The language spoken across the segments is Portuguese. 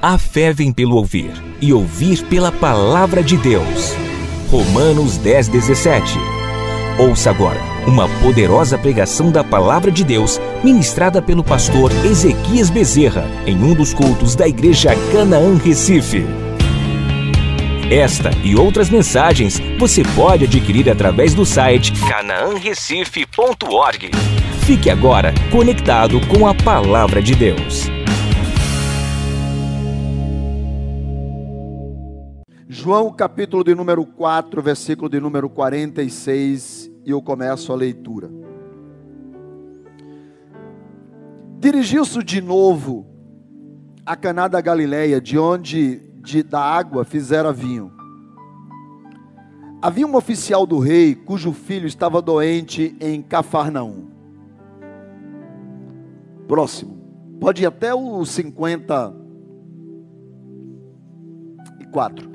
A fé vem pelo ouvir, e ouvir pela palavra de Deus. Romanos 10, 17. Ouça agora uma poderosa pregação da palavra de Deus, ministrada pelo pastor Ezequias Bezerra, em um dos cultos da Igreja Canaã Recife. Esta e outras mensagens você pode adquirir através do site canaanrecife.org. Fique agora conectado com a palavra de Deus. João capítulo de número 4, versículo de número 46, e eu começo a leitura. Dirigiu-se de novo a Caná da Galileia, de onde de, da água fizera vinho. Havia um oficial do rei cujo filho estava doente em Cafarnaum. Próximo. Pode ir até o 54.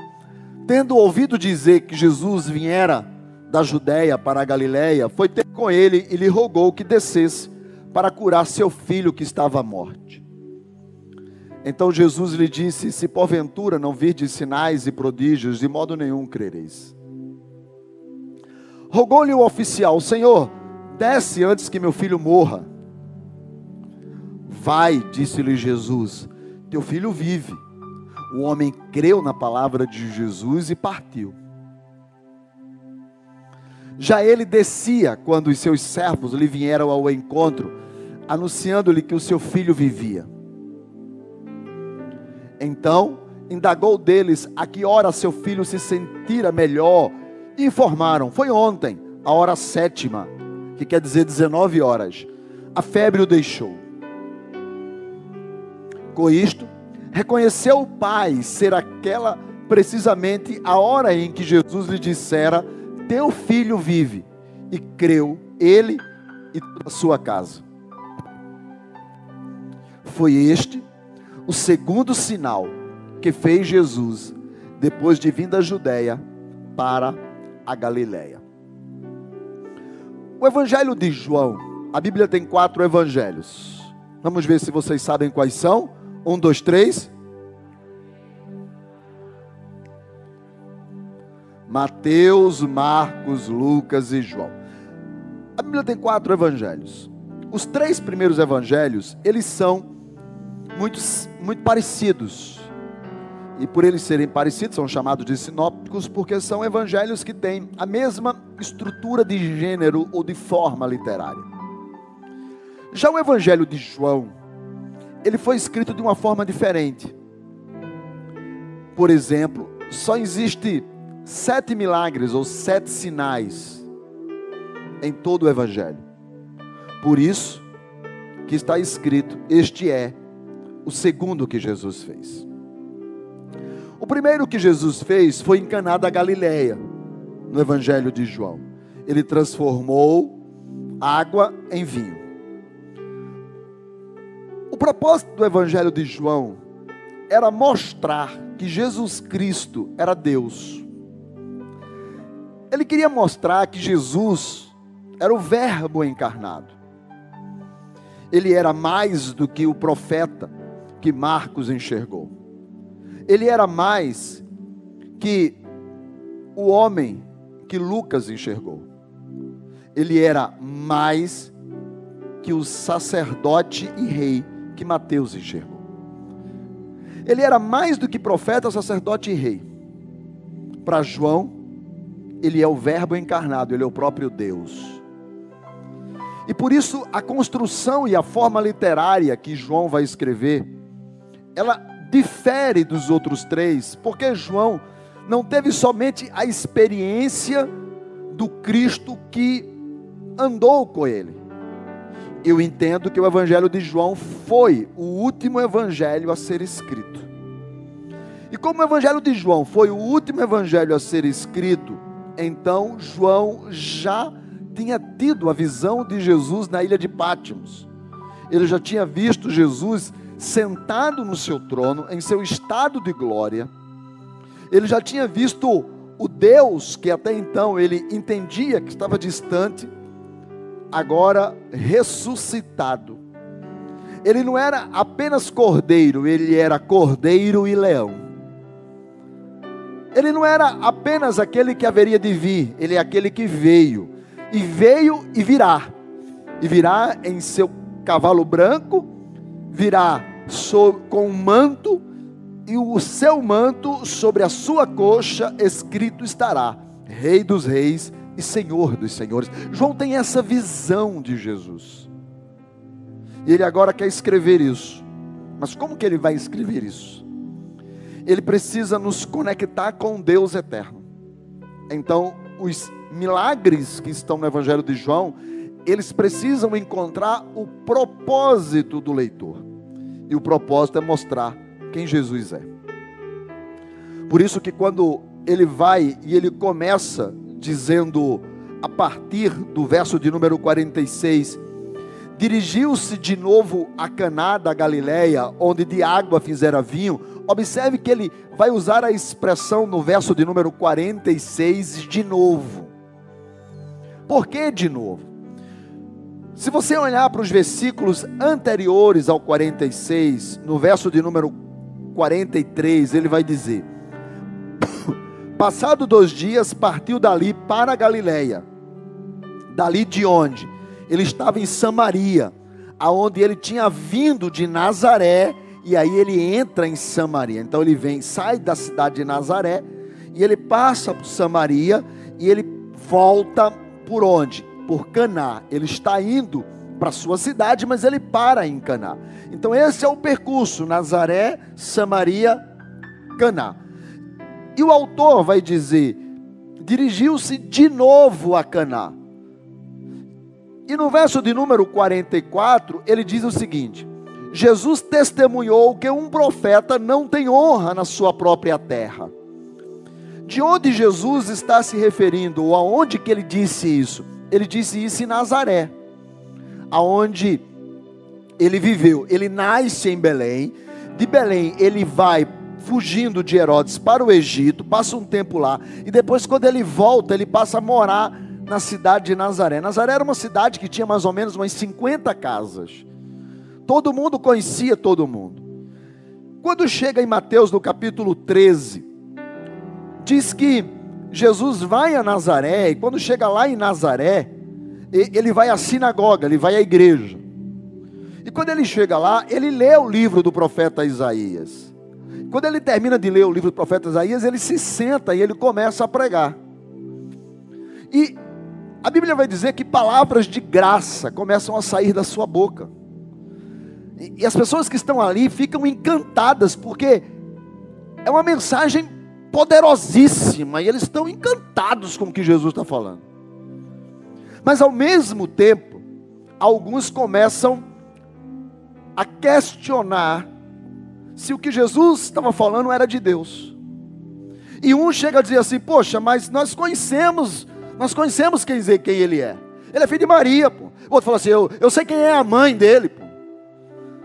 Tendo ouvido dizer que Jesus viera da Judéia para a Galiléia, foi ter com ele e lhe rogou que descesse para curar seu filho que estava à morte. Então Jesus lhe disse: Se porventura não virdes sinais e prodígios, de modo nenhum crereis. Rogou-lhe o oficial: Senhor, desce antes que meu filho morra. Vai, disse-lhe Jesus, teu filho vive. O homem creu na palavra de Jesus e partiu. Já ele descia quando os seus servos lhe vieram ao encontro, anunciando-lhe que o seu filho vivia. Então, indagou deles a que hora seu filho se sentira melhor, e informaram: foi ontem, a hora sétima, que quer dizer 19 horas. A febre o deixou. Com isto, reconheceu o pai ser aquela precisamente a hora em que Jesus lhe dissera: Teu filho vive, e creu ele e toda a sua casa. Foi este o segundo sinal que fez Jesus depois de vir da Judéia para a Galiléia. O Evangelho de João, a Bíblia tem quatro evangelhos. Vamos ver se vocês sabem quais são. Um, dois, três. Mateus, Marcos, Lucas e João. A Bíblia tem quatro evangelhos. Os três primeiros evangelhos, eles são muito, muito parecidos. E por eles serem parecidos, são chamados de sinópticos, porque são evangelhos que têm a mesma estrutura de gênero ou de forma literária. Já o evangelho de João, ele foi escrito de uma forma diferente. Por exemplo, só existe sete milagres ou sete sinais em todo o Evangelho. Por isso que está escrito: Este é o segundo que Jesus fez. O primeiro que Jesus fez foi em Caná da Galileia, no Evangelho de João. Ele transformou água em vinho. O propósito do Evangelho de João era mostrar que Jesus Cristo era Deus ele queria mostrar que Jesus era o Verbo encarnado. Ele era mais do que o profeta que Marcos enxergou. Ele era mais que o homem que Lucas enxergou. Ele era mais que o sacerdote e rei que Mateus enxergou. Ele era mais do que profeta, sacerdote e rei. Para João, ele é o Verbo encarnado, ele é o próprio Deus. E por isso a construção e a forma literária que João vai escrever, ela difere dos outros três, porque João não teve somente a experiência do Cristo que andou com ele. Eu entendo que o Evangelho de João foi o último evangelho a ser escrito. E como o Evangelho de João foi o último evangelho a ser escrito, então João já tinha tido a visão de Jesus na ilha de Pátimos. Ele já tinha visto Jesus sentado no seu trono, em seu estado de glória. Ele já tinha visto o Deus que até então ele entendia que estava distante, agora ressuscitado. Ele não era apenas cordeiro, ele era cordeiro e leão. Ele não era apenas aquele que haveria de vir, ele é aquele que veio. E veio e virá. E virá em seu cavalo branco, virá com um manto, e o seu manto sobre a sua coxa escrito estará: Rei dos Reis e Senhor dos Senhores. João tem essa visão de Jesus. E ele agora quer escrever isso. Mas como que ele vai escrever isso? Ele precisa nos conectar com Deus eterno. Então, os milagres que estão no Evangelho de João, eles precisam encontrar o propósito do leitor. E o propósito é mostrar quem Jesus é. Por isso que quando ele vai e ele começa dizendo a partir do verso de número 46, dirigiu-se de novo a Caná da Galileia, onde de água fizera vinho. Observe que ele vai usar a expressão no verso de número 46 de novo. Por que de novo? Se você olhar para os versículos anteriores ao 46, no verso de número 43, ele vai dizer: Passado dois dias, partiu dali para a Galileia. Dali de onde? Ele estava em Samaria, aonde ele tinha vindo de Nazaré, e aí ele entra em Samaria. Então ele vem, sai da cidade de Nazaré, e ele passa por Samaria, e ele volta por onde? Por Caná. Ele está indo para sua cidade, mas ele para em Caná. Então esse é o percurso: Nazaré, Samaria, Caná. E o autor vai dizer: dirigiu-se de novo a Caná. E no verso de número 44, ele diz o seguinte: Jesus testemunhou que um profeta não tem honra na sua própria terra. De onde Jesus está se referindo, ou aonde que ele disse isso? Ele disse isso em Nazaré, aonde ele viveu. Ele nasce em Belém, de Belém ele vai fugindo de Herodes para o Egito, passa um tempo lá, e depois, quando ele volta, ele passa a morar na cidade de Nazaré. Nazaré era uma cidade que tinha mais ou menos umas 50 casas. Todo mundo conhecia todo mundo. Quando chega em Mateus no capítulo 13, diz que Jesus vai a Nazaré, e quando chega lá em Nazaré, ele vai à sinagoga, ele vai à igreja. E quando ele chega lá, ele lê o livro do profeta Isaías. Quando ele termina de ler o livro do profeta Isaías, ele se senta e ele começa a pregar. E a Bíblia vai dizer que palavras de graça começam a sair da sua boca. E, as pessoas que estão ali ficam encantadas, porque é uma mensagem poderosíssima, e eles estão encantados com o que Jesus está falando. Mas ao mesmo tempo, alguns começam a questionar se o que Jesus estava falando era de Deus. E um chega a dizer assim: Poxa, mas nós conhecemos, nós conhecemos quem, quem ele é. Ele é filho de Maria, pô. O outro fala assim: eu, eu sei quem é a mãe dele, pô.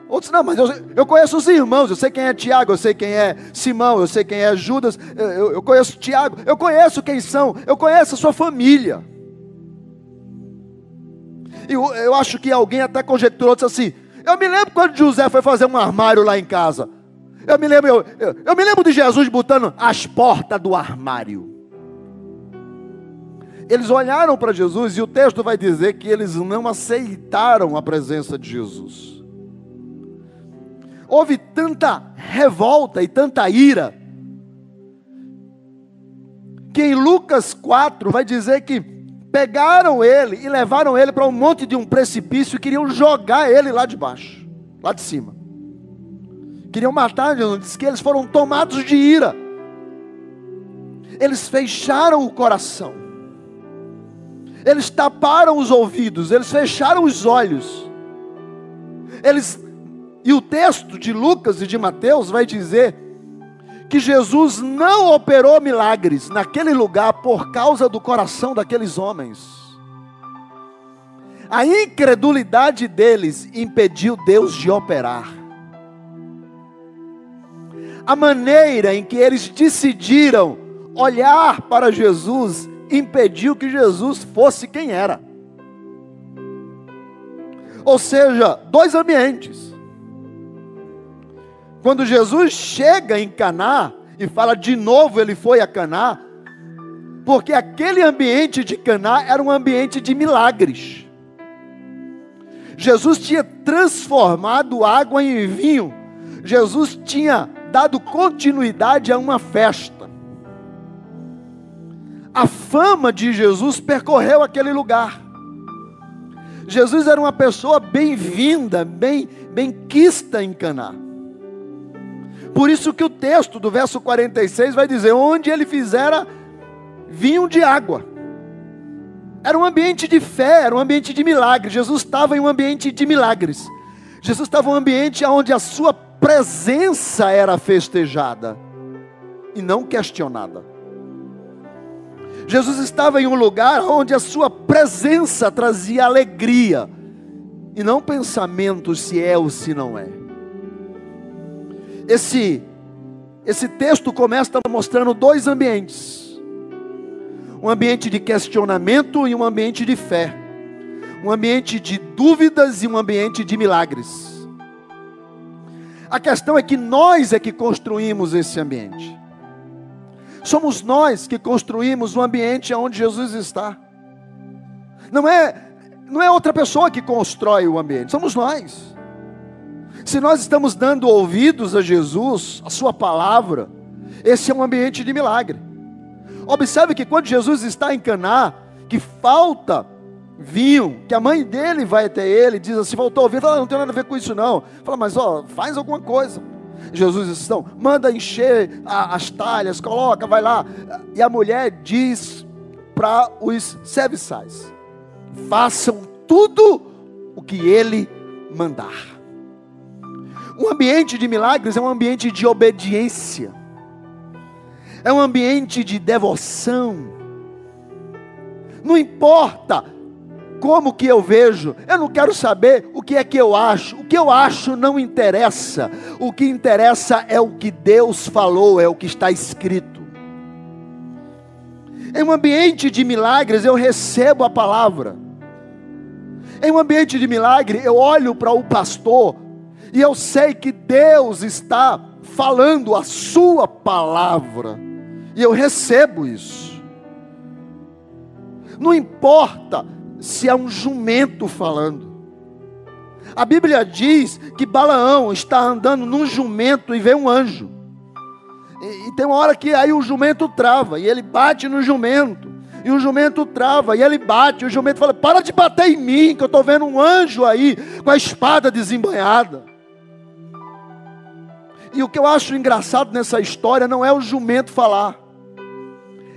Outros, não, mas eu, eu conheço os irmãos, eu sei quem é Tiago, eu sei quem é Simão, eu sei quem é Judas, eu, eu, conheço Tiago, eu conheço quem são, eu conheço a sua família. E eu, eu acho que alguém até conjecturou, disse assim: Eu me lembro quando José foi fazer um armário lá em casa. Eu me lembro, eu, eu, eu me lembro de Jesus botando as portas do armário. Eles olharam para Jesus e o texto vai dizer que eles não aceitaram a presença de Jesus. Houve tanta revolta e tanta ira, que em Lucas 4 vai dizer que pegaram ele e levaram ele para um monte de um precipício e queriam jogar ele lá de baixo, lá de cima queriam matar Jesus, diz que eles foram tomados de ira. Eles fecharam o coração. Eles taparam os ouvidos, eles fecharam os olhos. Eles e o texto de Lucas e de Mateus vai dizer que Jesus não operou milagres naquele lugar por causa do coração daqueles homens. A incredulidade deles impediu Deus de operar a maneira em que eles decidiram olhar para Jesus impediu que Jesus fosse quem era. Ou seja, dois ambientes. Quando Jesus chega em Caná e fala de novo ele foi a Caná, porque aquele ambiente de Caná era um ambiente de milagres. Jesus tinha transformado água em vinho. Jesus tinha dado continuidade a uma festa. A fama de Jesus percorreu aquele lugar. Jesus era uma pessoa bem-vinda, bem, bem quista em Caná. Por isso que o texto do verso 46 vai dizer: onde ele fizera vinho de água. Era um ambiente de fé, era um ambiente de milagres. Jesus estava em um ambiente de milagres. Jesus estava em um ambiente onde a sua presença era festejada e não questionada. Jesus estava em um lugar onde a sua presença trazia alegria e não pensamento se é ou se não é. Esse esse texto começa mostrando dois ambientes. Um ambiente de questionamento e um ambiente de fé. Um ambiente de dúvidas e um ambiente de milagres. A questão é que nós é que construímos esse ambiente. Somos nós que construímos o ambiente onde Jesus está. Não é não é outra pessoa que constrói o ambiente, somos nós. Se nós estamos dando ouvidos a Jesus, a sua palavra, esse é um ambiente de milagre. Observe que quando Jesus está em Caná, que falta vinho, que a mãe dele vai até ele diz assim: faltou ouvir, fala, não tem nada a ver com isso não. Fala, mas ó, faz alguma coisa. Jesus diz: não, manda encher a, as talhas, coloca, vai lá. E a mulher diz para os serviçais: façam tudo o que ele mandar. Um ambiente de milagres é um ambiente de obediência, é um ambiente de devoção. Não importa como que eu vejo, eu não quero saber o que é que eu acho, o que eu acho não interessa, o que interessa é o que Deus falou, é o que está escrito. Em um ambiente de milagres eu recebo a palavra, em um ambiente de milagre eu olho para o pastor e eu sei que Deus está falando a sua palavra, e eu recebo isso. Não importa se é um jumento falando. A Bíblia diz que Balaão está andando num jumento e vê um anjo. E, e, tem uma hora que aí o jumento trava, e ele bate no jumento. E o jumento trava, e ele bate, e o jumento fala: Para de bater em mim, que eu estou vendo um anjo aí com a espada desembanhada. E o que eu acho engraçado nessa história não é o jumento falar,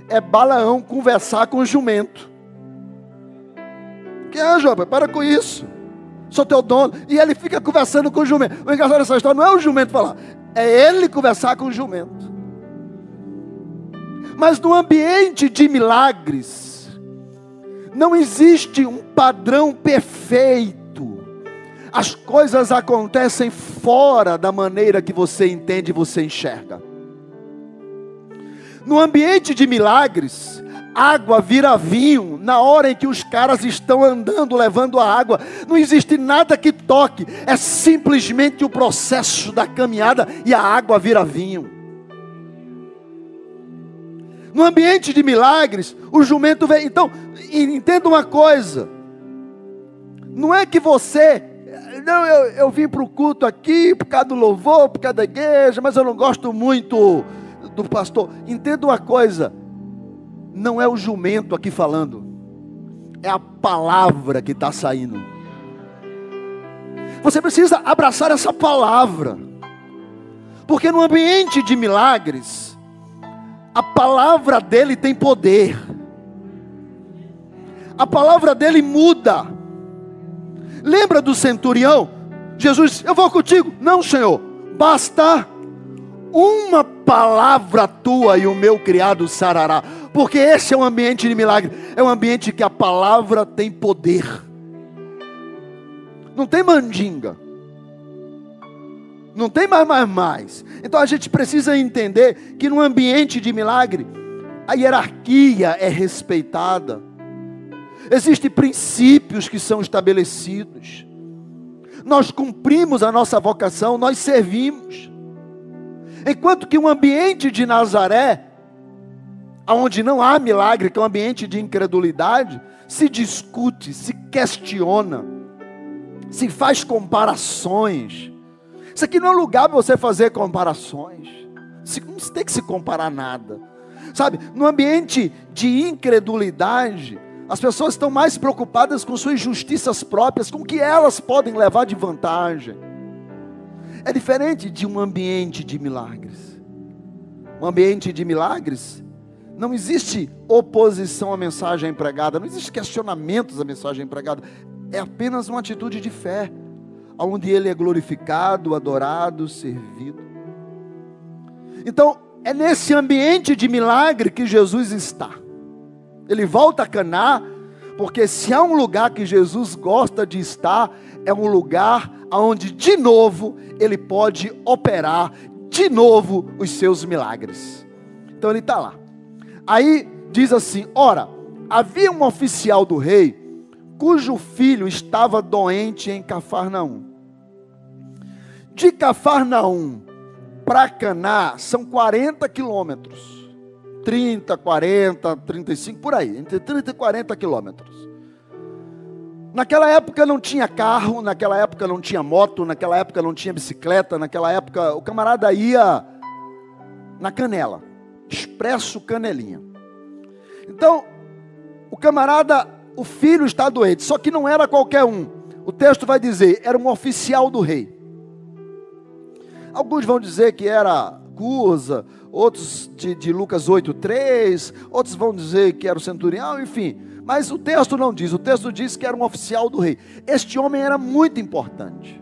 é Balaão conversar com o jumento. Que é, João, para com isso. Sou teu dono. E ele fica conversando com o jumento. O engraçado dessa história não é o jumento falar, é ele conversar com o jumento. Mas no ambiente de milagres, não existe um padrão perfeito. As coisas acontecem fora da maneira que você entende e você enxerga. No ambiente de milagres, água vira vinho na hora em que os caras estão andando levando a água. Não existe nada que toque, é simplesmente o processo da caminhada e a água vira vinho. No ambiente de milagres, o jumento vem. Então, entenda uma coisa: não é que você. Não, eu, eu vim para o culto aqui por causa do louvor, por causa da igreja, mas eu não gosto muito do pastor. Entenda uma coisa: não é o jumento aqui falando, é a palavra que está saindo. Você precisa abraçar essa palavra, porque no ambiente de milagres, a palavra dele tem poder, a palavra dele muda. Lembra do centurião? Jesus Eu vou contigo. Não, Senhor, basta uma palavra tua e o meu criado sarará. Porque esse é um ambiente de milagre. É um ambiente que a palavra tem poder. Não tem mandinga. Não tem mais, mais, mais. Então a gente precisa entender que no ambiente de milagre, a hierarquia é respeitada, existem princípios que são estabelecidos, nós cumprimos a nossa vocação, nós servimos. Enquanto que o ambiente de Nazaré, onde não há milagre, que é um ambiente de incredulidade, se discute, se questiona, se faz comparações. Isso aqui não é lugar para você fazer comparações. Não tem que se comparar nada. Sabe, no ambiente de incredulidade, as pessoas estão mais preocupadas com suas justiças próprias, com o que elas podem levar de vantagem. É diferente de um ambiente de milagres. Um ambiente de milagres, não existe oposição à mensagem pregada, não existe questionamentos à mensagem pregada. É apenas uma atitude de fé, onde ele é glorificado, adorado, servido. Então, é nesse ambiente de milagre que Jesus está. Ele volta a Caná, porque se há um lugar que Jesus gosta de estar, é um lugar onde de novo ele pode operar de novo os seus milagres. Então ele está lá. Aí diz assim: ora, havia um oficial do rei cujo filho estava doente em Cafarnaum. De Cafarnaum para Caná são 40 quilômetros. 30, 40, 35, por aí, entre 30 e 40 quilômetros. Naquela época não tinha carro, naquela época não tinha moto, naquela época não tinha bicicleta, naquela época o camarada ia na canela, expresso canelinha. Então, o camarada, o filho está doente, só que não era qualquer um. O texto vai dizer, era um oficial do rei. Alguns vão dizer que era Cusa, outros de, de Lucas 8,3, outros vão dizer que era o centurião, enfim. Mas o texto não diz, o texto diz que era um oficial do rei. Este homem era muito importante.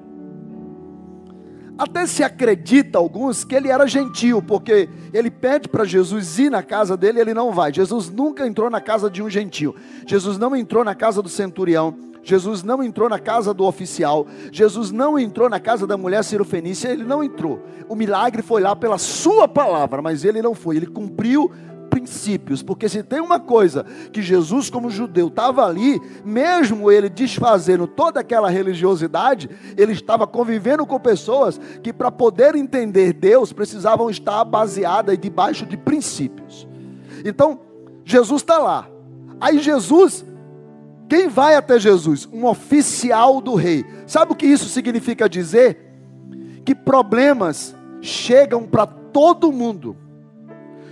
Até se acredita alguns que ele era gentil, porque ele pede para Jesus ir na casa dele, ele não vai. Jesus nunca entrou na casa de um gentil. Jesus não entrou na casa do centurião. Jesus não entrou na casa do oficial. Jesus não entrou na casa da mulher cirofenícia, ele não entrou. O milagre foi lá pela sua palavra, mas ele não foi. Ele cumpriu princípios, porque se tem uma coisa que Jesus, como judeu, estava ali, mesmo ele desfazendo toda aquela religiosidade, ele estava convivendo com pessoas que, para poder entender Deus, precisavam estar baseadas debaixo de princípios. Então, Jesus está lá. Aí Jesus, quem vai até Jesus? Um oficial do rei. Sabe o que isso significa dizer? Que problemas chegam para todo mundo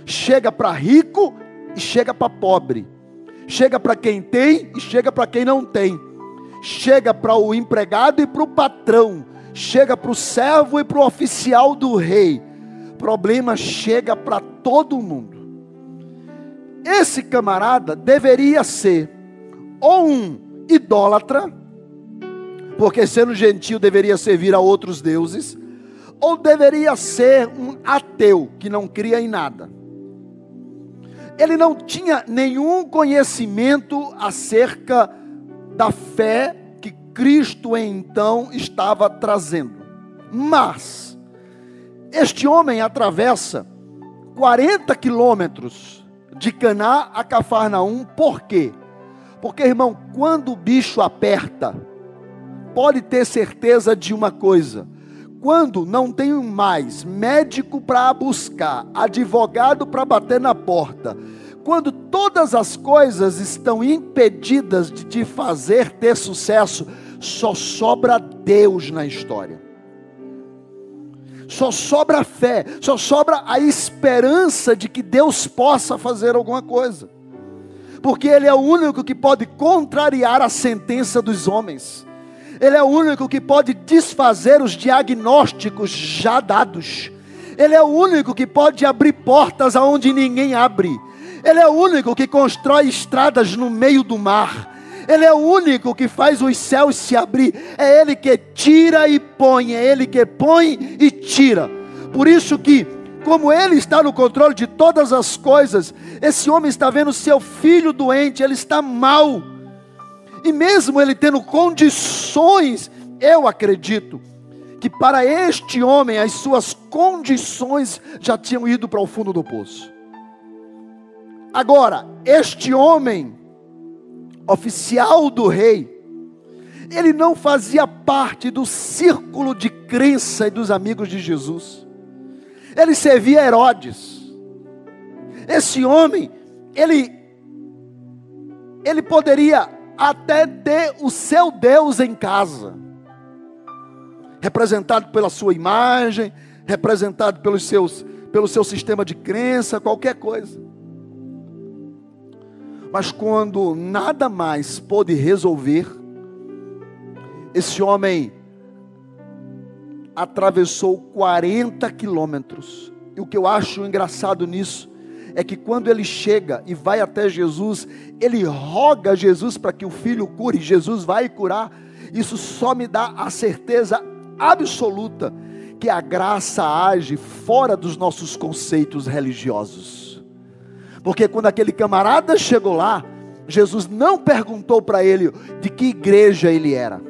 chega para rico e chega para pobre, chega para quem tem e chega para quem não tem, chega para o empregado e para o patrão, chega para o servo e para o oficial do rei. Problema chega para todo mundo. Esse camarada deveria ser ou um idólatra, porque sendo gentil deveria servir a outros deuses, ou deveria ser um ateu que não cria em nada ele não tinha nenhum conhecimento acerca da fé que Cristo então estava trazendo. Mas, este homem atravessa 40 quilômetros de Caná a Cafarnaum, por quê? Porque, irmão, quando o bicho aperta, pode ter certeza de uma coisa: quando não tenho mais médico para buscar, advogado para bater na porta, quando todas as coisas estão impedidas de te fazer ter sucesso, só sobra Deus na história. Só sobra fé, só sobra a esperança de que Deus possa fazer alguma coisa. Porque Ele é o único que pode contrariar a sentença dos homens. Ele é o único que pode desfazer os diagnósticos já dados. Ele é o único que pode abrir portas aonde ninguém abre. Ele é o único que constrói estradas no meio do mar. Ele é o único que faz os céus se abrir. É Ele que tira e põe. É Ele que põe e tira. Por isso que, como Ele está no controle de todas as coisas, esse homem está vendo seu filho doente, ele está mal. E mesmo ele tendo condições, eu acredito que para este homem as suas condições já tinham ido para o fundo do poço. Agora, este homem, oficial do rei, ele não fazia parte do círculo de crença e dos amigos de Jesus. Ele servia Herodes. Esse homem, ele ele poderia até ter o seu Deus em casa, representado pela sua imagem, representado pelos seus, pelo seu sistema de crença, qualquer coisa. Mas quando nada mais pôde resolver, esse homem atravessou 40 quilômetros. E o que eu acho engraçado nisso é que quando ele chega e vai até Jesus, ele roga a Jesus para que o filho cure, Jesus vai curar. Isso só me dá a certeza absoluta que a graça age fora dos nossos conceitos religiosos. Porque quando aquele camarada chegou lá, Jesus não perguntou para ele de que igreja ele era.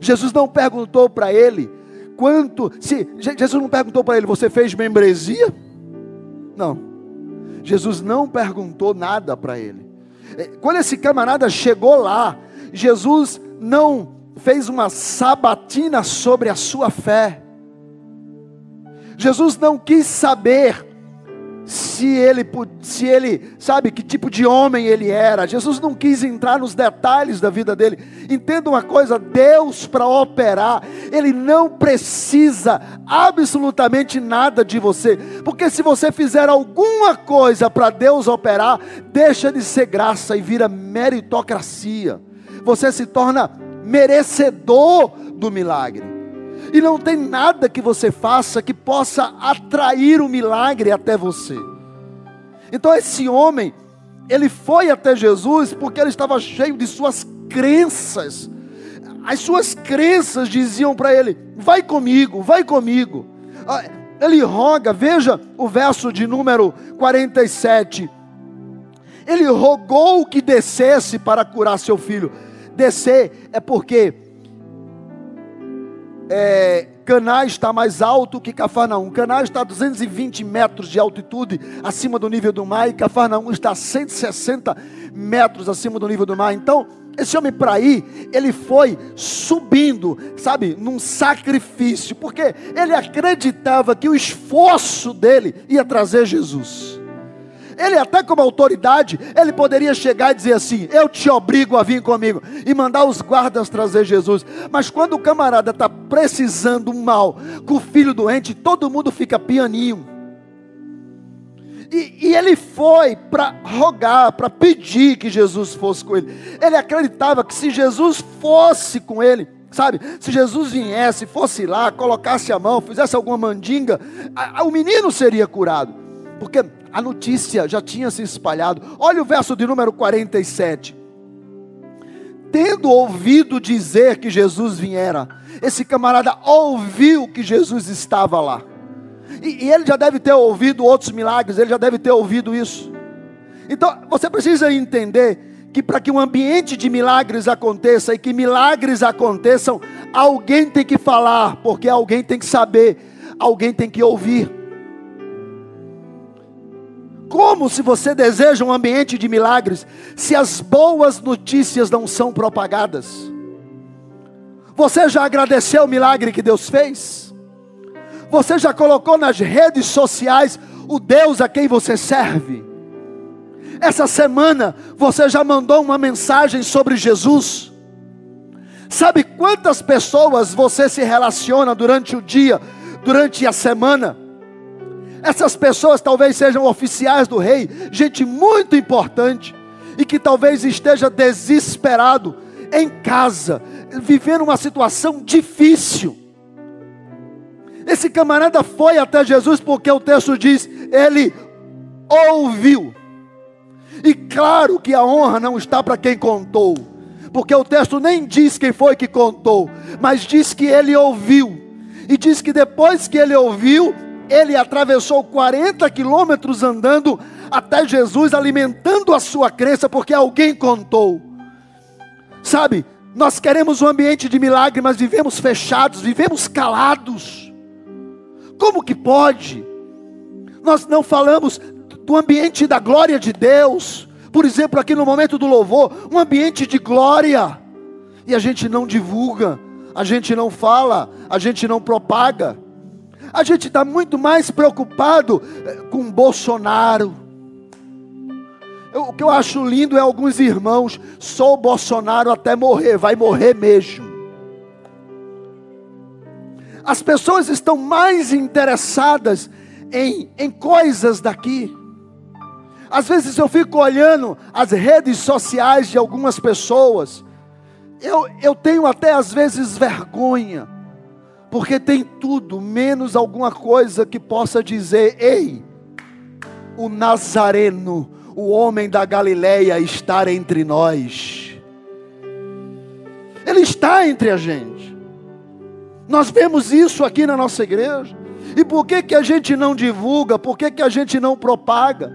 Jesus não perguntou para ele quanto, se Jesus não perguntou para ele, você fez membresia? Não. Jesus não perguntou nada para ele. É, quando esse camarada chegou lá, Jesus não fez uma sabatina sobre a sua fé. Jesus não quis saber se ele, se ele, sabe que tipo de homem ele era. Jesus não quis entrar nos detalhes da vida dele. Entenda uma coisa: Deus, para operar, Ele não precisa absolutamente nada de você, porque se você fizer alguma coisa para Deus operar, deixa de ser graça e vira meritocracia. Você se torna merecedor do milagre. E não tem nada que você faça que possa atrair o milagre até você. Então esse homem, ele foi até Jesus porque ele estava cheio de suas crenças. As suas crenças diziam para ele: vai comigo, vai comigo. Ah, ele roga, veja o verso de número 47. Ele rogou que descesse para curar seu filho. Descer é porque é, Caná está mais alto que Cafarnaum. Caná está a 220 metros de altitude acima do nível do mar e Cafarnaum está a 160 metros acima do nível do mar. Então, esse homem para ir, ele foi subindo, sabe, num sacrifício, porque ele acreditava que o esforço dele ia trazer Jesus. Ele até como autoridade, ele poderia chegar e dizer assim: "Eu te obrigo a vir comigo" e mandar os guardas trazer Jesus. Mas quando o camarada está precisando mal com o filho doente, todo mundo fica pianinho. E, e, ele foi para rogar, para pedir que Jesus fosse com ele. Ele acreditava que se Jesus fosse com ele, sabe, se Jesus viesse, fosse lá, colocasse a mão, fizesse alguma mandinga, a, a, o menino seria curado. Porque a notícia já tinha se espalhado. Olha o verso de número 47. Tendo ouvido dizer que Jesus viera, esse camarada ouviu que Jesus estava lá. E, e ele já deve ter ouvido outros milagres, ele já deve ter ouvido isso. Então, você precisa entender que para que um ambiente de milagres aconteça e que milagres aconteçam, alguém tem que falar, porque alguém tem que saber, alguém tem que ouvir. Como se você deseja um ambiente de milagres, se as boas notícias não são propagadas? Você já agradeceu o milagre que Deus fez? Você já colocou nas redes sociais o Deus a quem você serve? Essa semana você já mandou uma mensagem sobre Jesus? Sabe quantas pessoas você se relaciona durante o dia, durante a semana? Essas pessoas talvez sejam oficiais do rei, gente muito importante, e que talvez esteja desesperado em casa, vivendo uma situação difícil. Esse camarada foi até Jesus porque o texto diz, ele ouviu. E claro que a honra não está para quem contou, porque o texto nem diz quem foi que contou, mas diz que ele ouviu. E diz que depois que ele ouviu, ele atravessou 40 quilômetros andando até Jesus, alimentando a sua crença, porque alguém contou. Sabe, nós queremos um ambiente de milagre, mas vivemos fechados, vivemos calados. Como que pode? Nós não falamos do ambiente da glória de Deus. Por exemplo, aqui no momento do louvor, um ambiente de glória. E a gente não divulga, a gente não fala, a gente não propaga. A gente está muito mais preocupado eh, com Bolsonaro. Eu, o que eu acho lindo é alguns irmãos, sou Bolsonaro até morrer, vai morrer mesmo. As pessoas estão mais interessadas em, em coisas daqui. Às vezes eu fico olhando as redes sociais de algumas pessoas, eu, eu tenho até às vezes vergonha, porque tem tudo, menos alguma coisa que possa dizer: ei, o Nazareno, o homem da Galileia, está entre nós. Ele está entre a gente. Nós vemos isso aqui na nossa igreja. E por que, que a gente não divulga? Por que, que a gente não propaga?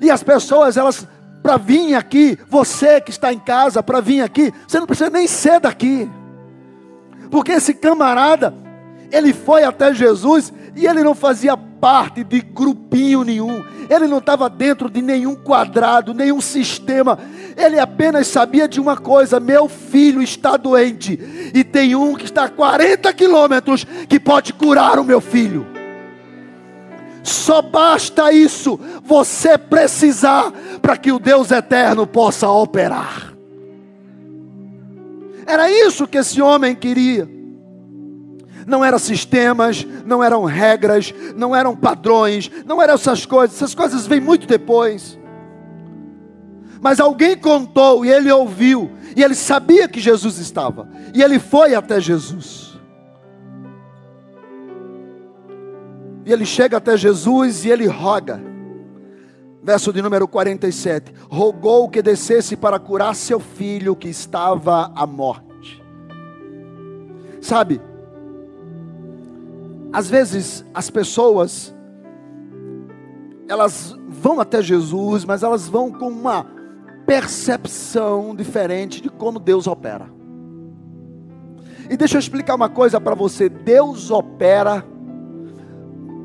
E as pessoas, elas, para vir aqui, você que está em casa, para vir aqui, você não precisa nem ser daqui. Porque esse camarada, ele foi até Jesus e ele não fazia parte de grupinho nenhum, ele não estava dentro de nenhum quadrado, nenhum sistema, ele apenas sabia de uma coisa: meu filho está doente, e tem um que está a 40 quilômetros que pode curar o meu filho. Só basta isso, você precisar, para que o Deus eterno possa operar. Era isso que esse homem queria não eram sistemas, não eram regras, não eram padrões, não eram essas coisas, essas coisas vêm muito depois. Mas alguém contou e ele ouviu, e ele sabia que Jesus estava, e ele foi até Jesus. E ele chega até Jesus e ele roga. Verso de número 47: Rogou que descesse para curar seu filho que estava à morte. Sabe, às vezes as pessoas elas vão até Jesus, mas elas vão com uma percepção diferente de como Deus opera. E deixa eu explicar uma coisa para você: Deus opera,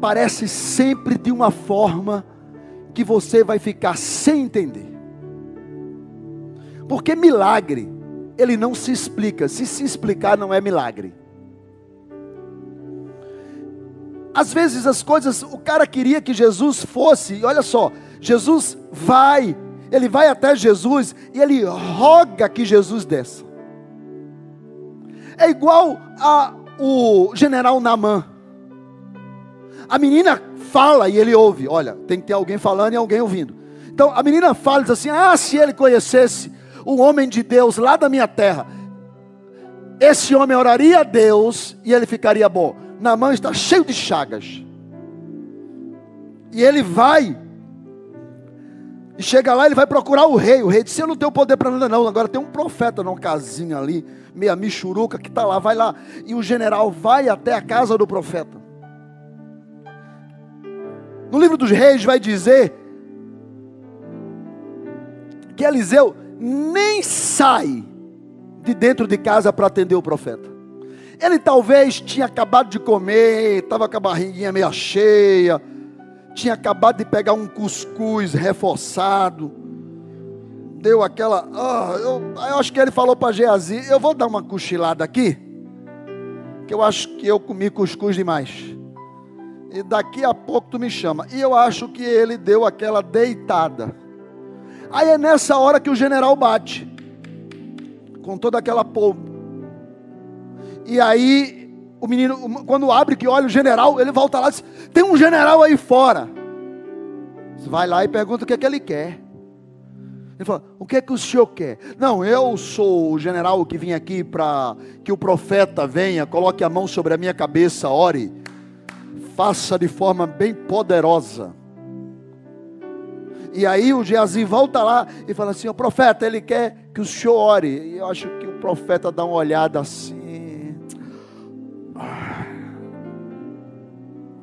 parece sempre de uma forma que você vai ficar sem entender. Porque milagre, ele não se explica, se se explicar, não é milagre. Às vezes as coisas, o cara queria que Jesus fosse, e olha só, Jesus vai, ele vai até Jesus e ele roga que Jesus desça. É igual a o general Naamã. A menina fala e ele ouve. Olha, tem que ter alguém falando e alguém ouvindo. Então a menina fala diz assim: Ah, se ele conhecesse o homem de Deus lá da minha terra, esse homem oraria a Deus e ele ficaria bom. Naamã está cheio de chagas. E ele vai. E chega lá, ele vai procurar o rei. O rei disse: Eu não tenho poder para nada, não. Agora tem um profeta numa casinha ali, meia michuruca, que está lá. Vai lá. E o general vai até a casa do profeta. No livro dos reis vai dizer que Eliseu nem sai de dentro de casa para atender o profeta. Ele talvez tinha acabado de comer, estava com a barriguinha meio cheia, tinha acabado de pegar um cuscuz reforçado, deu aquela. Oh, eu, eu acho que ele falou para Geazi: Eu vou dar uma cochilada aqui, que eu acho que eu comi cuscuz demais. E daqui a pouco tu me chama. E eu acho que ele deu aquela deitada. Aí é nessa hora que o general bate, com toda aquela polpa e aí, o menino, quando abre que olha o general, ele volta lá e diz: Tem um general aí fora. Você vai lá e pergunta o que é que ele quer. Ele fala: O que é que o senhor quer? Não, eu sou o general que vim aqui para que o profeta venha, coloque a mão sobre a minha cabeça, ore, faça de forma bem poderosa. E aí o Geazi volta lá e fala assim: O profeta, ele quer que o senhor ore. E eu acho que o profeta dá uma olhada assim.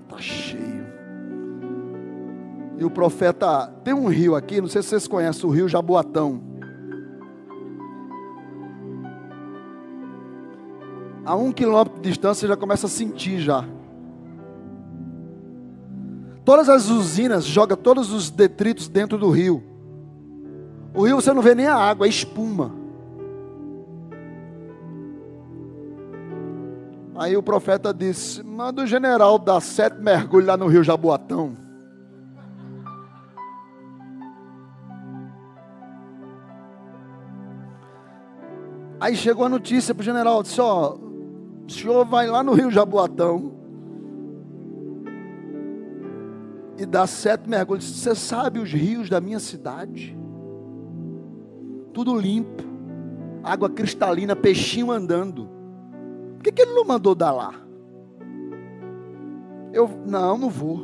Está cheio. E o profeta, tem um rio aqui, não sei se vocês conhecem o rio Jaboatão. A um quilômetro de distância já começa a sentir já. Todas as usinas jogam todos os detritos dentro do rio. O rio você não vê nem a água, é espuma. Aí o profeta disse: Manda o general dar sete mergulhos lá no rio Jaboatão. Aí chegou a notícia para o general: disse, Ó, o senhor vai lá no rio Jaboatão e dá sete mergulhos. Você sabe os rios da minha cidade? Tudo limpo, água cristalina, peixinho andando. Por que, que ele não mandou dar lá? Eu, não, não vou.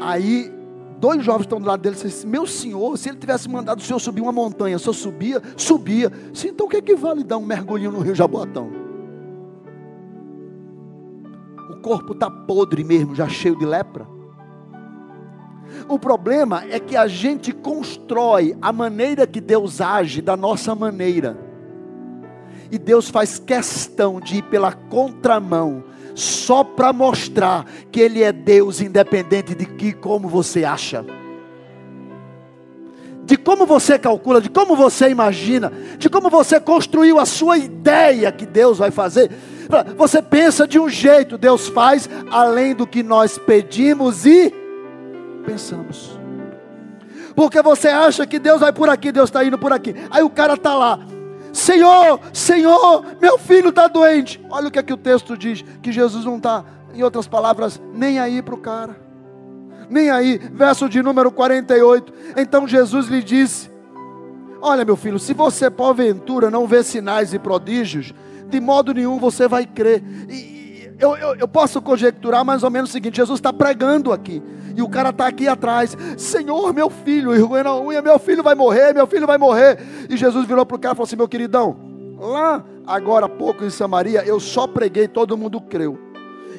Aí, dois jovens estão do lado dele disse: Meu senhor, se ele tivesse mandado o senhor subir uma montanha, o senhor subia, subia. Então o que, é que vale dar um mergulhinho no rio Jaboatão? corpo está podre mesmo, já cheio de lepra. O problema é que a gente constrói a maneira que Deus age da nossa maneira. E Deus faz questão de ir pela contramão, só para mostrar que Ele é Deus, independente de que como você acha de como você calcula, de como você imagina, de como você construiu a sua ideia que Deus vai fazer. Você pensa de um jeito, Deus faz além do que nós pedimos e pensamos. Porque você acha que Deus vai por aqui, Deus está indo por aqui. Aí o cara está lá, Senhor, Senhor, meu filho está doente. Olha o que é que o texto diz: que Jesus não está, em outras palavras, nem aí para o cara nem aí. Verso de número 48. Então Jesus lhe disse: Olha, meu filho, se você porventura não vê sinais e prodígios, de modo nenhum você vai crer. E, eu, eu, eu posso conjecturar mais ou menos o seguinte: Jesus está pregando aqui. E o cara está aqui atrás, Senhor, meu filho, e na unha, meu filho vai morrer, meu filho vai morrer. E Jesus virou para o cara e falou assim: Meu queridão, lá agora há pouco em Samaria, eu só preguei, todo mundo creu.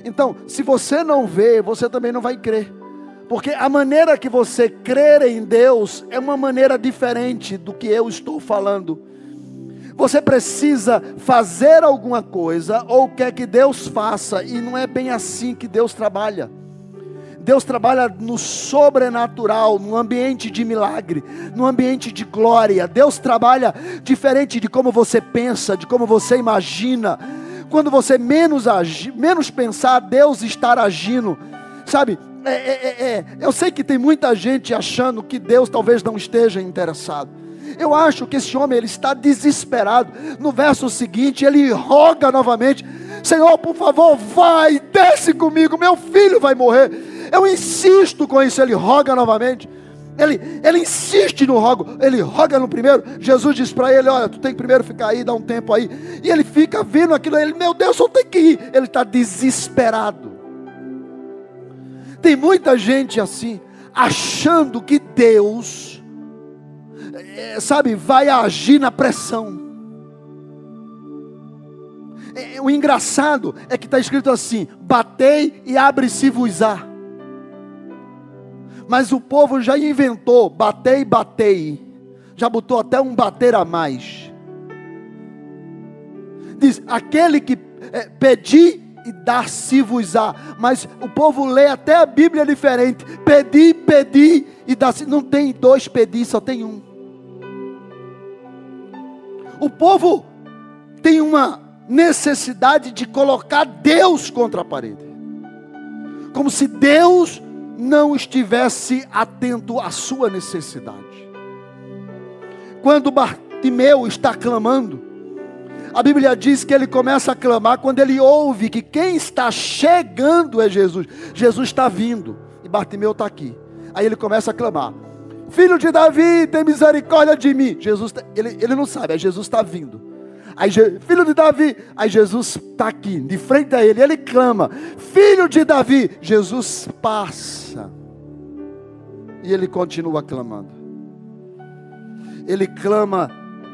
Então, se você não vê, você também não vai crer. Porque a maneira que você crer em Deus é uma maneira diferente do que eu estou falando. Você precisa fazer alguma coisa ou quer que Deus faça, e não é bem assim que Deus trabalha. Deus trabalha no sobrenatural, no ambiente de milagre, no ambiente de glória. Deus trabalha diferente de como você pensa, de como você imagina. Quando você menos, agi, menos pensar, Deus estar agindo. Sabe, é, é, é, é, eu sei que tem muita gente achando que Deus talvez não esteja interessado. Eu acho que esse homem ele está desesperado. No verso seguinte, ele roga novamente: Senhor, por favor, vai, desce comigo, meu filho vai morrer. Eu insisto com isso, ele roga novamente. Ele, ele insiste no rogo, ele roga no primeiro. Jesus diz para ele: Olha, tu tem que primeiro ficar aí, dar um tempo aí. E ele fica vendo aquilo, ele, meu Deus, eu tenho que ir. Ele está desesperado. Tem muita gente assim, achando que Deus, é, sabe, vai agir na pressão. É, o engraçado é que está escrito assim: batei e abre-se-vos-á. Mas o povo já inventou, batei, batei. Já botou até um bater a mais. Diz: aquele que é, pedi e dar-se-vos-á. Mas o povo lê até a Bíblia diferente. Pedi, pedi e dá-se. Não tem dois pedir, só tem um. O povo tem uma necessidade de colocar Deus contra a parede. Como se Deus não estivesse atento à sua necessidade. Quando Bartimeu está clamando, a Bíblia diz que ele começa a clamar quando ele ouve que quem está chegando é Jesus. Jesus está vindo e Bartimeu está aqui. Aí ele começa a clamar: Filho de Davi, tem misericórdia de mim. Jesus, tá, ele, ele não sabe, aí Jesus está vindo. Aí, filho de Davi, aí Jesus está aqui, de frente a ele, ele clama: Filho de Davi, Jesus passa. E ele continua clamando. Ele clama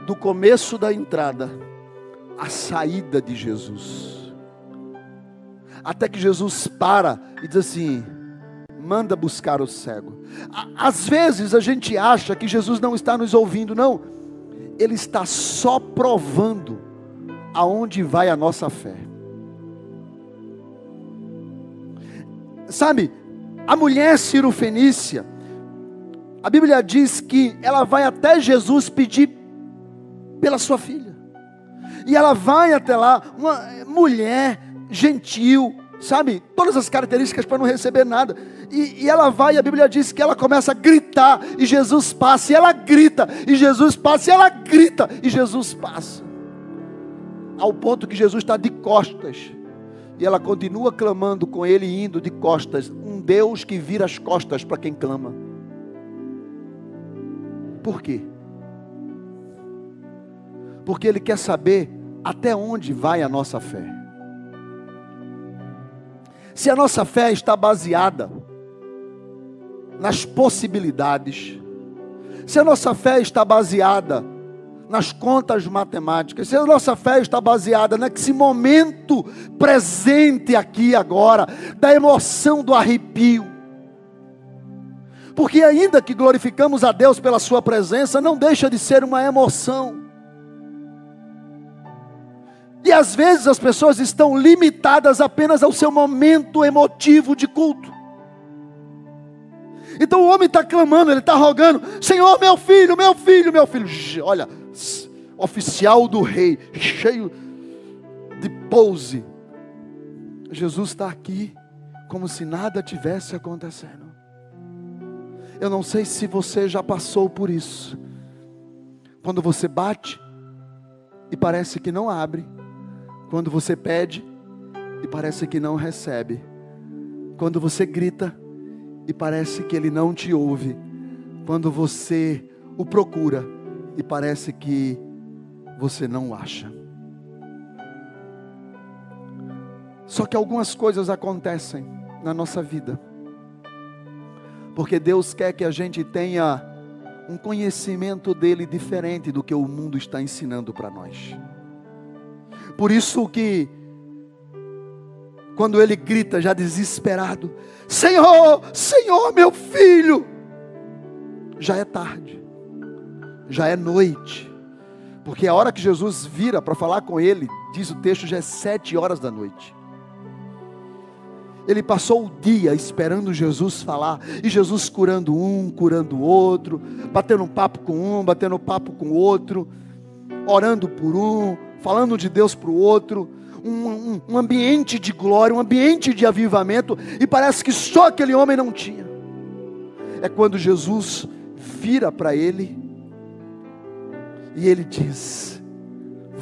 do começo da entrada a saída de Jesus. Até que Jesus para e diz assim: manda buscar o cego. Às vezes a gente acha que Jesus não está nos ouvindo, não. Ele está só provando aonde vai a nossa fé. Sabe, a mulher Fenícia, a Bíblia diz que ela vai até Jesus pedir pela sua filha. E ela vai até lá, uma mulher gentil, sabe? Todas as características para não receber nada. E, e, ela vai, e a Bíblia diz que ela começa a gritar, e Jesus passa, e ela grita, e Jesus passa, e ela grita, e Jesus passa. Ao ponto que Jesus está de costas, e ela continua clamando com ele, indo de costas. Um Deus que vira as costas para quem clama. Por quê? Porque Ele quer saber até onde vai a nossa fé. Se a nossa fé está baseada nas possibilidades, se a nossa fé está baseada nas contas matemáticas, se a nossa fé está baseada nesse momento presente aqui agora, da emoção do arrepio, porque ainda que glorificamos a Deus pela Sua presença, não deixa de ser uma emoção. E às vezes as pessoas estão limitadas apenas ao seu momento emotivo de culto. Então o homem está clamando, ele está rogando: Senhor, meu filho, meu filho, meu filho. Olha, oficial do rei, cheio de pose. Jesus está aqui, como se nada tivesse acontecendo. Eu não sei se você já passou por isso. Quando você bate e parece que não abre, quando você pede e parece que não recebe, quando você grita e parece que ele não te ouve, quando você o procura e parece que você não o acha. Só que algumas coisas acontecem na nossa vida porque Deus quer que a gente tenha um conhecimento dele diferente do que o mundo está ensinando para nós. Por isso que quando ele grita já desesperado: Senhor, Senhor, meu filho, já é tarde, já é noite, porque a hora que Jesus vira para falar com ele, diz o texto, já é sete horas da noite. Ele passou o dia esperando Jesus falar, e Jesus curando um, curando o outro, batendo um papo com um, batendo um papo com o outro, orando por um, falando de Deus para o outro, um, um, um ambiente de glória, um ambiente de avivamento, e parece que só aquele homem não tinha. É quando Jesus vira para ele e ele diz: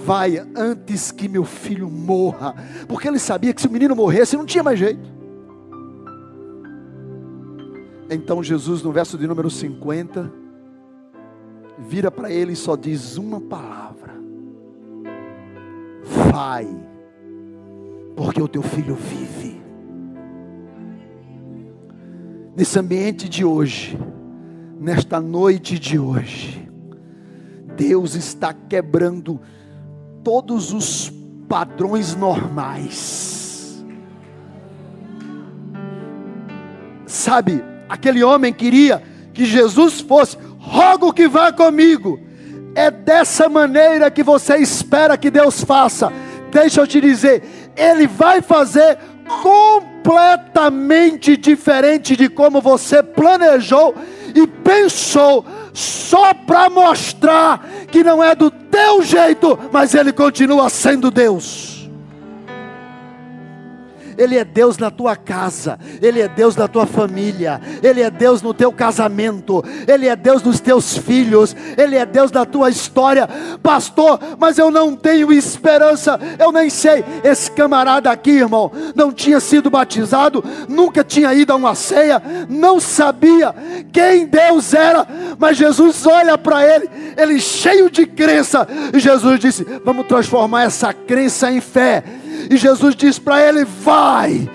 Vai antes que meu filho morra, porque ele sabia que se o menino morresse não tinha mais jeito. Então Jesus, no verso de número 50, vira para ele e só diz uma palavra: Vai, porque o teu filho vive. Nesse ambiente de hoje, nesta noite de hoje, Deus está quebrando todos os padrões normais. Sabe, Aquele homem queria que Jesus fosse, rogo que vá comigo. É dessa maneira que você espera que Deus faça. Deixa eu te dizer, Ele vai fazer completamente diferente de como você planejou e pensou, só para mostrar que não é do teu jeito, mas Ele continua sendo Deus. Ele é Deus na tua casa, Ele é Deus na tua família, Ele é Deus no teu casamento, Ele é Deus nos teus filhos, Ele é Deus na tua história, pastor. Mas eu não tenho esperança, eu nem sei. Esse camarada aqui, irmão, não tinha sido batizado, nunca tinha ido a uma ceia, não sabia quem Deus era, mas Jesus olha para ele, ele cheio de crença, e Jesus disse: Vamos transformar essa crença em fé e Jesus diz para ele: Vai,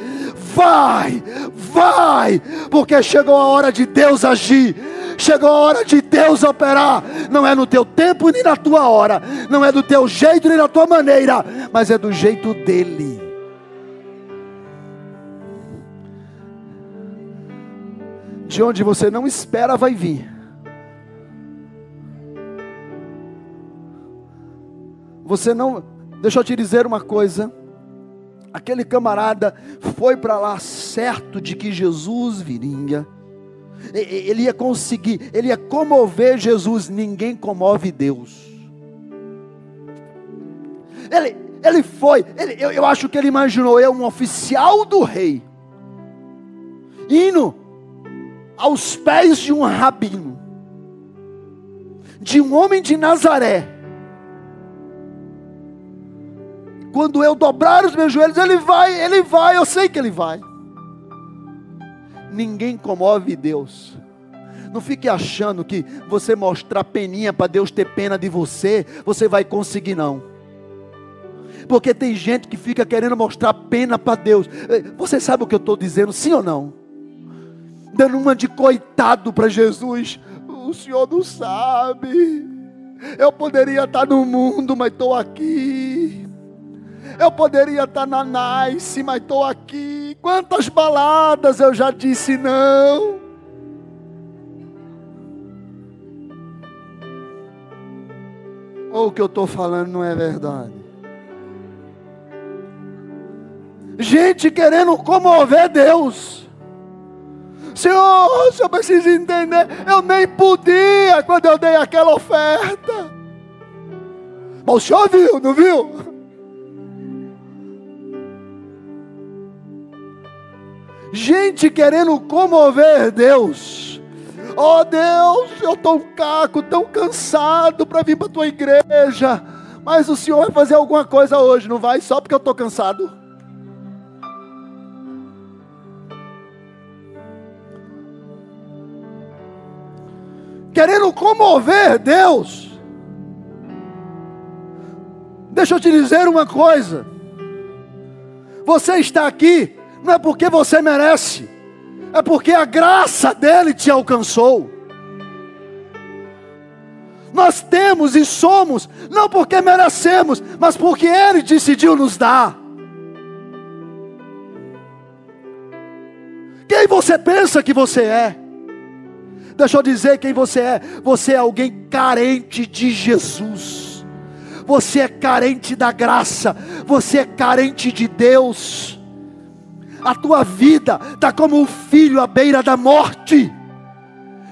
vai, vai, porque chegou a hora de Deus agir. Chegou a hora de Deus operar. Não é no teu tempo nem na tua hora. Não é do teu jeito nem da tua maneira. Mas é do jeito dele. De onde você não espera, vai vir. Você não. Deixa eu te dizer uma coisa. Aquele camarada foi para lá certo de que Jesus viria. Ele ia conseguir, ele ia comover Jesus. Ninguém comove Deus. Ele, ele foi, ele, eu, eu acho que ele imaginou eu, um oficial do rei, indo aos pés de um rabino, de um homem de Nazaré. Quando eu dobrar os meus joelhos, ele vai, ele vai, eu sei que ele vai. Ninguém comove Deus. Não fique achando que você mostrar peninha para Deus ter pena de você, você vai conseguir, não. Porque tem gente que fica querendo mostrar pena para Deus. Você sabe o que eu estou dizendo, sim ou não? Dando uma de coitado para Jesus. O Senhor não sabe. Eu poderia estar no mundo, mas estou aqui. Eu poderia estar na Nice, mas estou aqui. Quantas baladas eu já disse não. Ou o que eu estou falando não é verdade? Gente querendo comover Deus. Senhor, o senhor precisa entender. Eu nem podia quando eu dei aquela oferta. Mas o senhor viu, não viu? Gente querendo comover Deus. Oh Deus, eu estou caco, tão cansado para vir para a tua igreja. Mas o Senhor vai fazer alguma coisa hoje, não vai? Só porque eu estou cansado. Querendo comover Deus. Deixa eu te dizer uma coisa. Você está aqui não é porque você merece, é porque a graça dele te alcançou. Nós temos e somos, não porque merecemos, mas porque ele decidiu nos dar. Quem você pensa que você é? Deixa eu dizer quem você é. Você é alguém carente de Jesus. Você é carente da graça. Você é carente de Deus a tua vida está como um filho à beira da morte.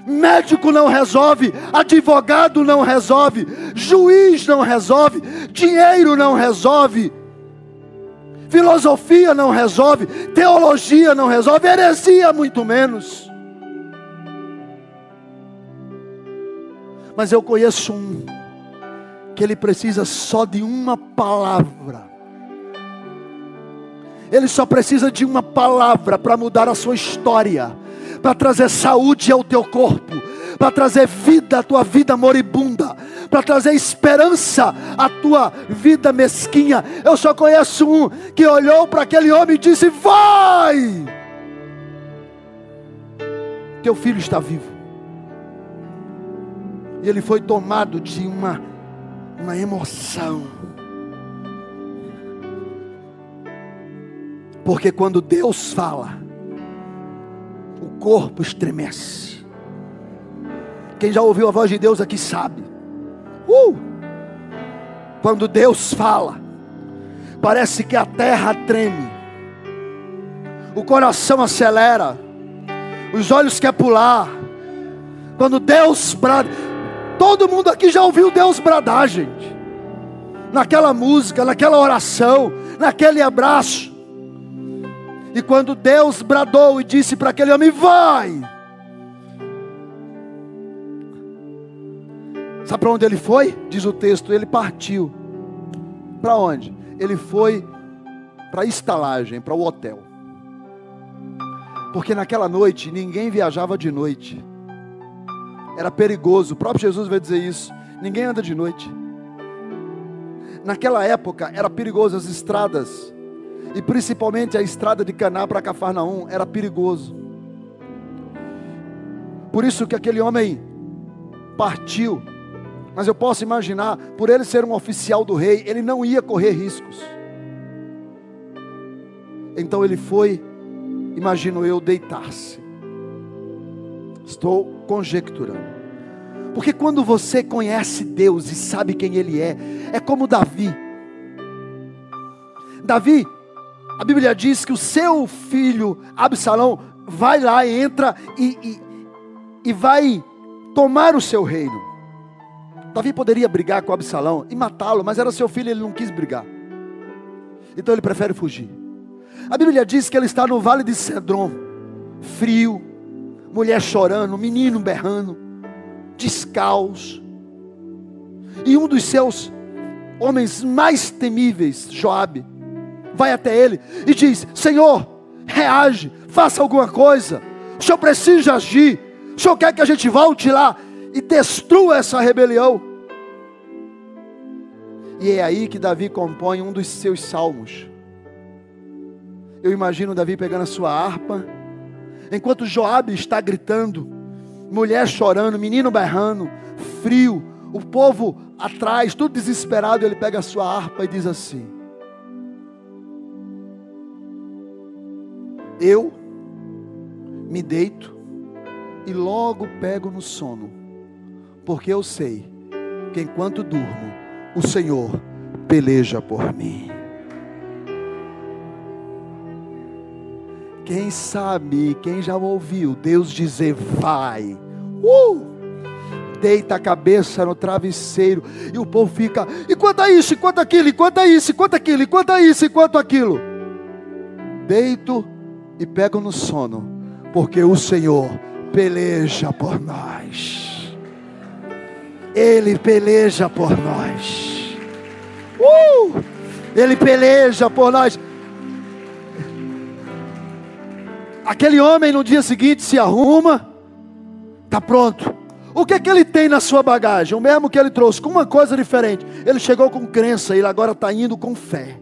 Médico não resolve, advogado não resolve, juiz não resolve, dinheiro não resolve, filosofia não resolve, teologia não resolve, heresia muito menos. Mas eu conheço um que ele precisa só de uma palavra ele só precisa de uma palavra para mudar a sua história, para trazer saúde ao teu corpo, para trazer vida à tua vida moribunda, para trazer esperança à tua vida mesquinha. Eu só conheço um que olhou para aquele homem e disse: Vai! Teu filho está vivo. E ele foi tomado de uma, uma emoção Porque quando Deus fala, o corpo estremece. Quem já ouviu a voz de Deus aqui sabe. Uh! Quando Deus fala, parece que a terra treme, o coração acelera, os olhos querem pular. Quando Deus brada, todo mundo aqui já ouviu Deus bradar, gente. Naquela música, naquela oração, naquele abraço. E quando Deus bradou e disse para aquele homem: Vai! Sabe para onde ele foi? Diz o texto: Ele partiu. Para onde? Ele foi para a estalagem, para o hotel. Porque naquela noite ninguém viajava de noite. Era perigoso. O próprio Jesus vai dizer isso. Ninguém anda de noite. Naquela época era perigoso as estradas e principalmente a estrada de Caná para Cafarnaum era perigoso. Por isso que aquele homem partiu. Mas eu posso imaginar, por ele ser um oficial do rei, ele não ia correr riscos. Então ele foi, imagino eu, deitar-se. Estou conjecturando. Porque quando você conhece Deus e sabe quem Ele é, é como Davi. Davi a Bíblia diz que o seu filho Absalão vai lá, entra e, e, e vai tomar o seu reino. Davi poderia brigar com Absalão e matá-lo, mas era seu filho ele não quis brigar. Então ele prefere fugir. A Bíblia diz que ele está no vale de Cedron, frio, mulher chorando, menino berrando, descalço. E um dos seus homens mais temíveis, Joabe, vai até ele e diz: Senhor, reage, faça alguma coisa. O Senhor precisa agir. O Senhor quer que a gente volte lá e destrua essa rebelião. E é aí que Davi compõe um dos seus salmos. Eu imagino Davi pegando a sua harpa, enquanto Joabe está gritando, mulher chorando, menino berrando, frio, o povo atrás, tudo desesperado, ele pega a sua harpa e diz assim: Eu me deito e logo pego no sono, porque eu sei que enquanto durmo, o Senhor peleja por mim. Quem sabe, quem já ouviu Deus dizer vai, uh! deita a cabeça no travesseiro e o povo fica, e quanto a isso, e quanto aquilo, e quanto a isso, e quanto aquilo, e quanto a isso, e quanto aquilo. Deito e pego no sono, porque o Senhor peleja por nós. Ele peleja por nós. Uh! Ele peleja por nós. Aquele homem no dia seguinte se arruma, está pronto. O que, é que ele tem na sua bagagem? O mesmo que ele trouxe, com uma coisa diferente. Ele chegou com crença, ele agora está indo com fé.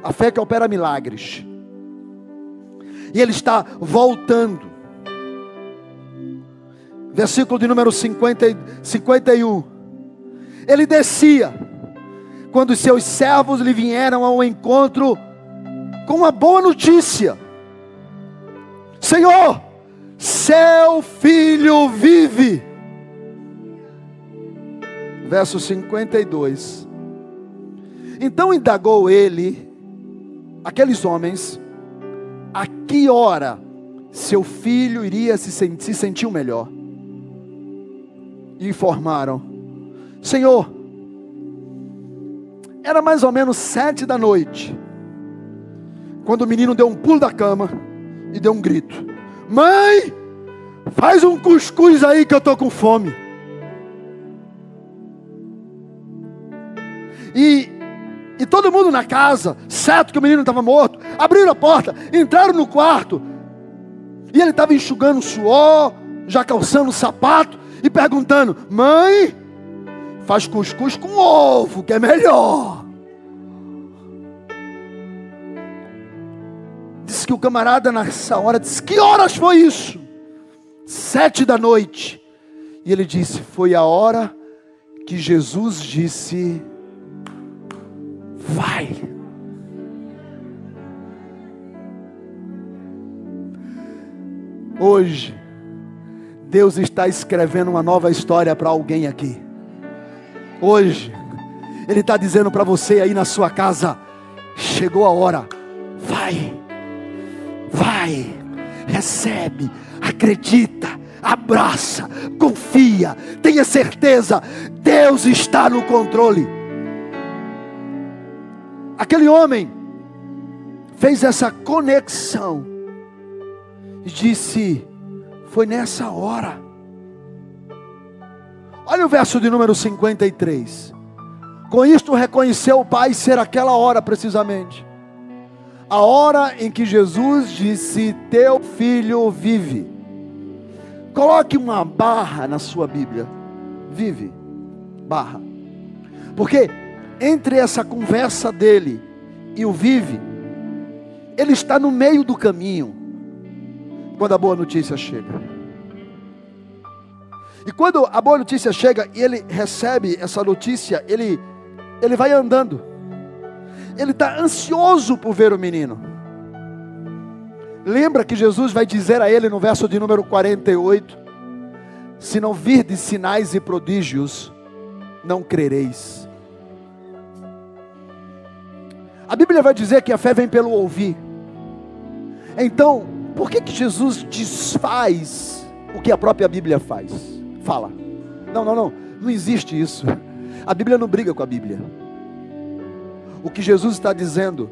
A fé que opera milagres e ele está voltando. Versículo de número 50, 51. Ele descia, quando seus servos lhe vieram ao encontro com uma boa notícia: Senhor, seu filho vive. Verso 52. Então indagou ele, aqueles homens, a que hora seu filho iria se, sentir, se sentir melhor. E informaram: Senhor, era mais ou menos sete da noite, quando o menino deu um pulo da cama e deu um grito: Mãe, faz um cuscuz aí que eu estou com fome. E e todo mundo na casa, certo que o menino estava morto, abriram a porta, entraram no quarto. E ele estava enxugando suor, já calçando o sapato e perguntando: Mãe, faz cuscuz com ovo, que é melhor. Disse que o camarada nessa hora disse: Que horas foi isso? Sete da noite. E ele disse: Foi a hora que Jesus disse vai. Hoje, Deus está escrevendo uma nova história para alguém aqui. Hoje, Ele está dizendo para você aí na sua casa: chegou a hora, vai, vai, recebe, acredita, abraça, confia, tenha certeza, Deus está no controle. Aquele homem fez essa conexão e disse: Foi nessa hora. Olha o verso de número 53. Com isto reconheceu o pai ser aquela hora precisamente. A hora em que Jesus disse: Teu filho vive. Coloque uma barra na sua Bíblia. Vive. Barra. Porque entre essa conversa dele e o vive, ele está no meio do caminho, quando a boa notícia chega. E quando a boa notícia chega e ele recebe essa notícia, ele, ele vai andando. Ele está ansioso por ver o menino. Lembra que Jesus vai dizer a ele no verso de número 48: Se não virdes sinais e prodígios, não crereis. A Bíblia vai dizer que a fé vem pelo ouvir. Então, por que, que Jesus desfaz o que a própria Bíblia faz? Fala. Não, não, não. Não existe isso. A Bíblia não briga com a Bíblia. O que Jesus está dizendo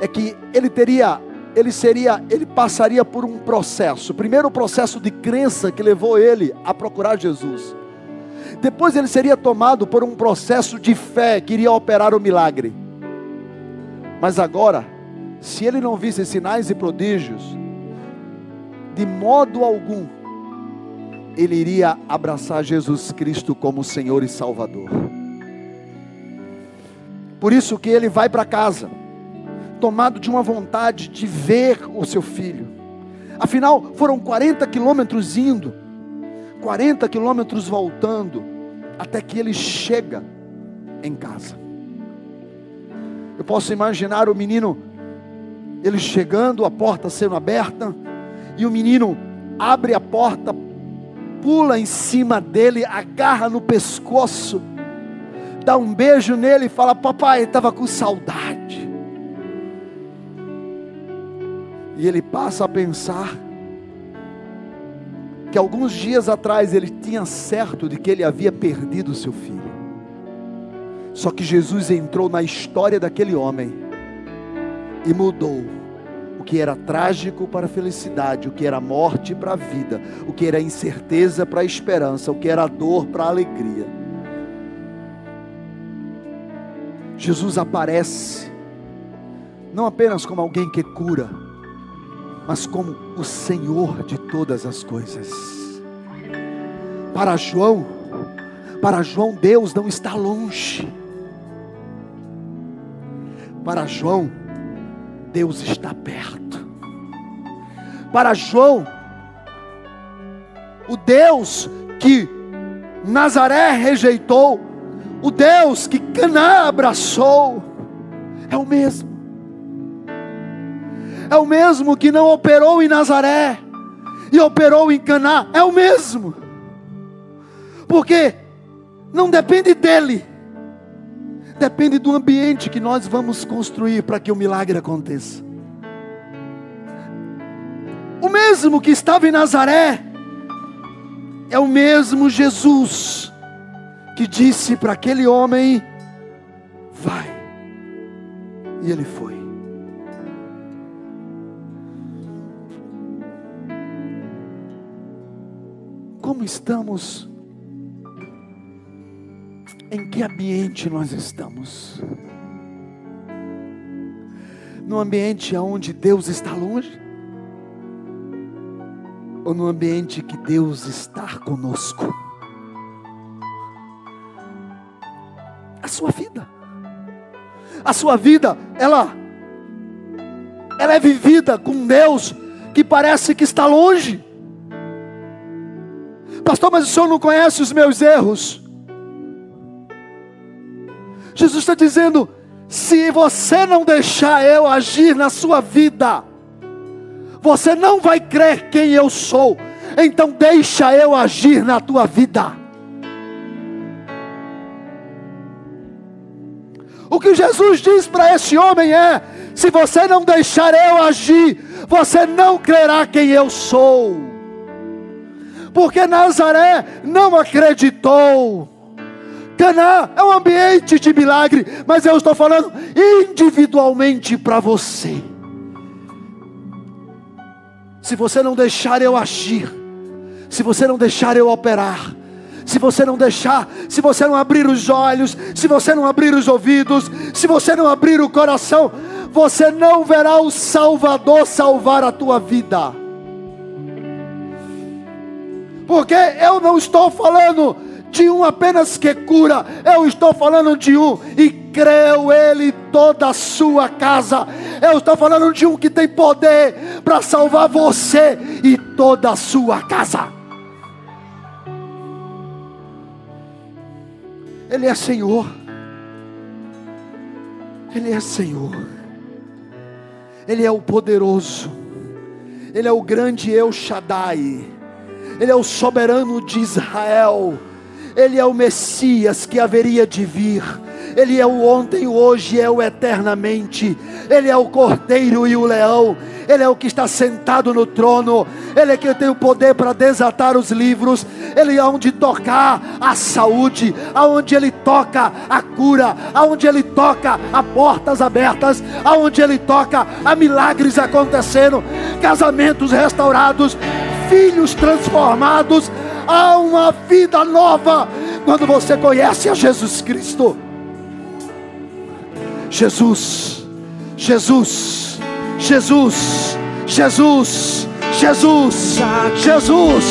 é que ele teria, ele seria, ele passaria por um processo. Primeiro o processo de crença que levou ele a procurar Jesus. Depois ele seria tomado por um processo de fé que iria operar o milagre. Mas agora, se ele não visse sinais e prodígios, de modo algum, ele iria abraçar Jesus Cristo como Senhor e Salvador. Por isso que ele vai para casa, tomado de uma vontade de ver o seu filho. Afinal, foram 40 quilômetros indo, 40 quilômetros voltando, até que ele chega em casa. Eu posso imaginar o menino, ele chegando, a porta sendo aberta, e o menino abre a porta, pula em cima dele, agarra no pescoço, dá um beijo nele e fala: Papai, estava com saudade. E ele passa a pensar que alguns dias atrás ele tinha certo de que ele havia perdido seu filho. Só que Jesus entrou na história daquele homem e mudou o que era trágico para a felicidade, o que era morte para a vida, o que era incerteza para a esperança, o que era dor para a alegria. Jesus aparece não apenas como alguém que cura, mas como o Senhor de todas as coisas. Para João, para João, Deus não está longe. Para João, Deus está perto. Para João, o Deus que Nazaré rejeitou, o Deus que Caná abraçou, é o mesmo é o mesmo que não operou em Nazaré e operou em Caná, é o mesmo. Porque não depende dele, depende do ambiente que nós vamos construir para que o milagre aconteça. O mesmo que estava em Nazaré é o mesmo Jesus que disse para aquele homem: vai. E ele foi. como estamos, em que ambiente nós estamos. No ambiente onde Deus está longe? Ou no ambiente que Deus está conosco? A sua vida. A sua vida, ela ela é vivida com Deus que parece que está longe. Pastor, mas o senhor não conhece os meus erros. Jesus está dizendo: se você não deixar eu agir na sua vida, você não vai crer quem eu sou. Então deixa eu agir na tua vida. O que Jesus diz para esse homem é: se você não deixar eu agir, você não crerá quem eu sou porque Nazaré não acreditou. Caná é um ambiente de milagre, mas eu estou falando individualmente para você. Se você não deixar eu agir, se você não deixar eu operar, se você não deixar, se você não abrir os olhos, se você não abrir os ouvidos, se você não abrir o coração, você não verá o Salvador salvar a tua vida porque eu não estou falando de um apenas que cura, eu estou falando de um e creu ele toda a sua casa. Eu estou falando de um que tem poder para salvar você e toda a sua casa. Ele é Senhor. Ele é Senhor. Ele é o poderoso. Ele é o grande Eu Shaddai. Ele é o soberano de Israel, Ele é o Messias que haveria de vir, Ele é o ontem, o hoje, é o eternamente. Ele é o cordeiro e o leão. Ele é o que está sentado no trono. Ele é que tem o poder para desatar os livros. Ele é onde tocar a saúde, aonde ele toca a cura, aonde ele toca a portas abertas, aonde ele toca a milagres acontecendo, casamentos restaurados, filhos transformados. Há uma vida nova quando você conhece a Jesus Cristo. Jesus, Jesus, Jesus, Jesus, Jesus, Jesus,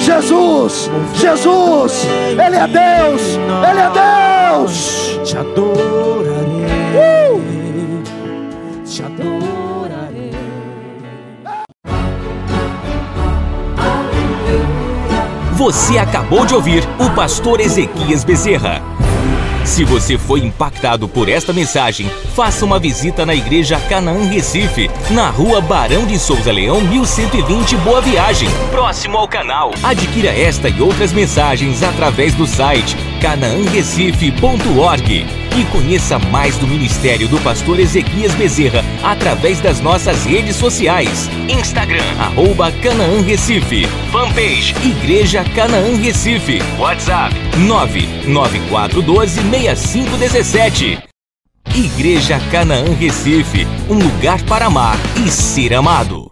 Jesus, Jesus, Ele é Deus, Ele é Deus. Te adorarei, te adorarei. Você acabou de ouvir o pastor Ezequias Bezerra. Se você foi impactado por esta mensagem, faça uma visita na Igreja Canaã Recife, na rua Barão de Souza Leão, 1120 Boa Viagem, próximo ao canal. Adquira esta e outras mensagens através do site canaanrecife.org e conheça mais do ministério do pastor Ezequias Bezerra através das nossas redes sociais. Instagram, arroba Canaã Recife. Fanpage, Igreja Canaã Recife. WhatsApp, 994126517. Igreja Canaã Recife, um lugar para amar e ser amado.